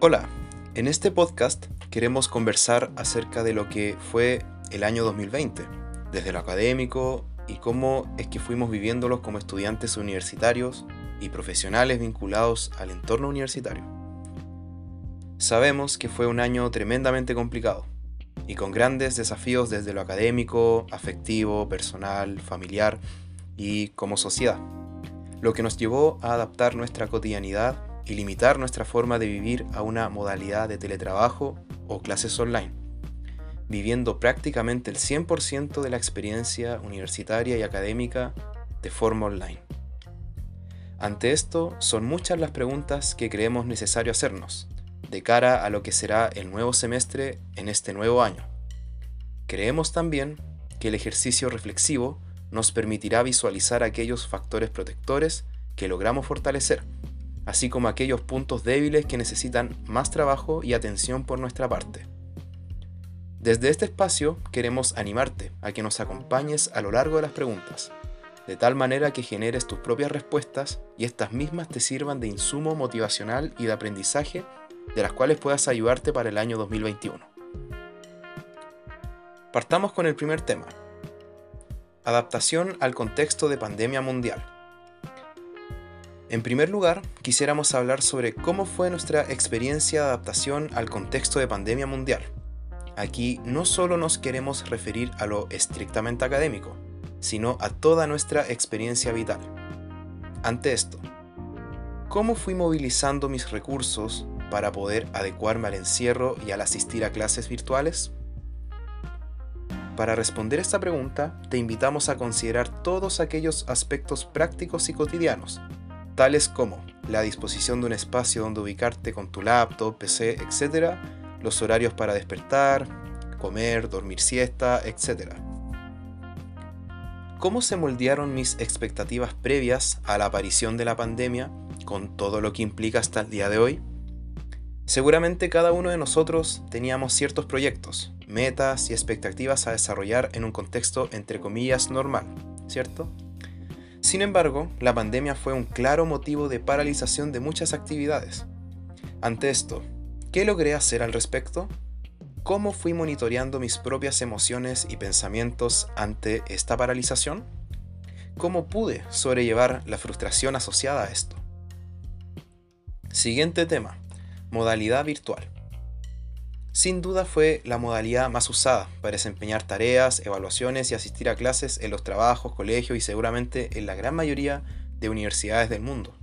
Hola, en este podcast queremos conversar acerca de lo que fue el año 2020, desde lo académico y cómo es que fuimos viviéndolos como estudiantes universitarios y profesionales vinculados al entorno universitario. Sabemos que fue un año tremendamente complicado y con grandes desafíos desde lo académico, afectivo, personal, familiar y como sociedad, lo que nos llevó a adaptar nuestra cotidianidad y limitar nuestra forma de vivir a una modalidad de teletrabajo o clases online, viviendo prácticamente el 100% de la experiencia universitaria y académica de forma online. Ante esto, son muchas las preguntas que creemos necesario hacernos de cara a lo que será el nuevo semestre en este nuevo año. Creemos también que el ejercicio reflexivo nos permitirá visualizar aquellos factores protectores que logramos fortalecer así como aquellos puntos débiles que necesitan más trabajo y atención por nuestra parte. Desde este espacio queremos animarte a que nos acompañes a lo largo de las preguntas, de tal manera que generes tus propias respuestas y estas mismas te sirvan de insumo motivacional y de aprendizaje de las cuales puedas ayudarte para el año 2021. Partamos con el primer tema. Adaptación al contexto de pandemia mundial. En primer lugar, quisiéramos hablar sobre cómo fue nuestra experiencia de adaptación al contexto de pandemia mundial. Aquí no solo nos queremos referir a lo estrictamente académico, sino a toda nuestra experiencia vital. Ante esto, ¿cómo fui movilizando mis recursos para poder adecuarme al encierro y al asistir a clases virtuales? Para responder esta pregunta, te invitamos a considerar todos aquellos aspectos prácticos y cotidianos tales como la disposición de un espacio donde ubicarte con tu laptop, PC, etc., los horarios para despertar, comer, dormir siesta, etc. ¿Cómo se moldearon mis expectativas previas a la aparición de la pandemia con todo lo que implica hasta el día de hoy? Seguramente cada uno de nosotros teníamos ciertos proyectos, metas y expectativas a desarrollar en un contexto entre comillas normal, ¿cierto? Sin embargo, la pandemia fue un claro motivo de paralización de muchas actividades. Ante esto, ¿qué logré hacer al respecto? ¿Cómo fui monitoreando mis propias emociones y pensamientos ante esta paralización? ¿Cómo pude sobrellevar la frustración asociada a esto? Siguiente tema, modalidad virtual sin duda fue la modalidad más usada para desempeñar tareas, evaluaciones y asistir a clases en los trabajos, colegios y seguramente en la gran mayoría de universidades del mundo.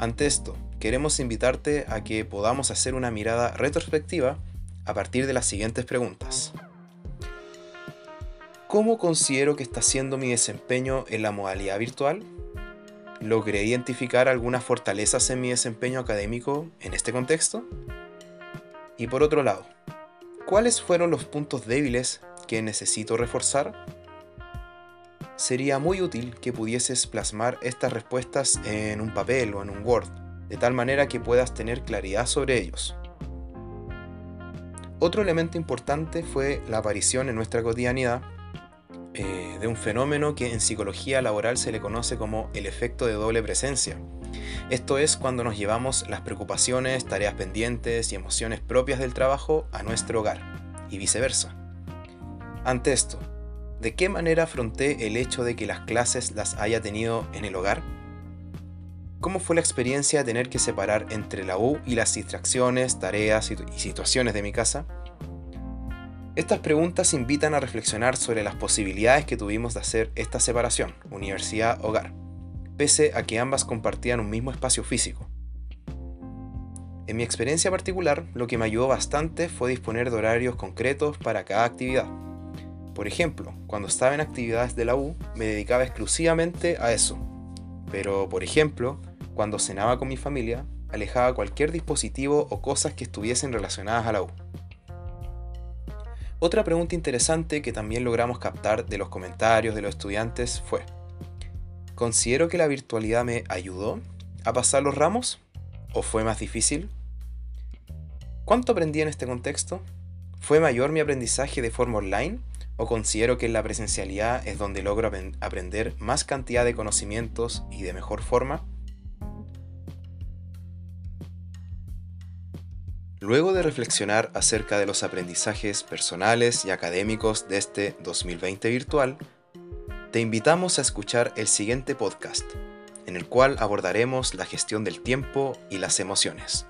Ante esto, queremos invitarte a que podamos hacer una mirada retrospectiva a partir de las siguientes preguntas. ¿Cómo considero que está siendo mi desempeño en la modalidad virtual? ¿Logré identificar algunas fortalezas en mi desempeño académico en este contexto? Y por otro lado, ¿cuáles fueron los puntos débiles que necesito reforzar? Sería muy útil que pudieses plasmar estas respuestas en un papel o en un Word, de tal manera que puedas tener claridad sobre ellos. Otro elemento importante fue la aparición en nuestra cotidianidad eh, de un fenómeno que en psicología laboral se le conoce como el efecto de doble presencia, esto es cuando nos llevamos las preocupaciones, tareas pendientes y emociones propias del trabajo a nuestro hogar, y viceversa. Ante esto, ¿de qué manera afronté el hecho de que las clases las haya tenido en el hogar? ¿Cómo fue la experiencia de tener que separar entre la U y las distracciones, tareas y situaciones de mi casa? Estas preguntas invitan a reflexionar sobre las posibilidades que tuvimos de hacer esta separación, universidad-hogar pese a que ambas compartían un mismo espacio físico. En mi experiencia particular, lo que me ayudó bastante fue disponer de horarios concretos para cada actividad. Por ejemplo, cuando estaba en actividades de la U, me dedicaba exclusivamente a eso. Pero, por ejemplo, cuando cenaba con mi familia, alejaba cualquier dispositivo o cosas que estuviesen relacionadas a la U. Otra pregunta interesante que también logramos captar de los comentarios de los estudiantes fue, ¿Considero que la virtualidad me ayudó a pasar los ramos? ¿O fue más difícil? ¿Cuánto aprendí en este contexto? ¿Fue mayor mi aprendizaje de forma online? ¿O considero que en la presencialidad es donde logro aprender más cantidad de conocimientos y de mejor forma? Luego de reflexionar acerca de los aprendizajes personales y académicos de este 2020 virtual, te invitamos a escuchar el siguiente podcast, en el cual abordaremos la gestión del tiempo y las emociones.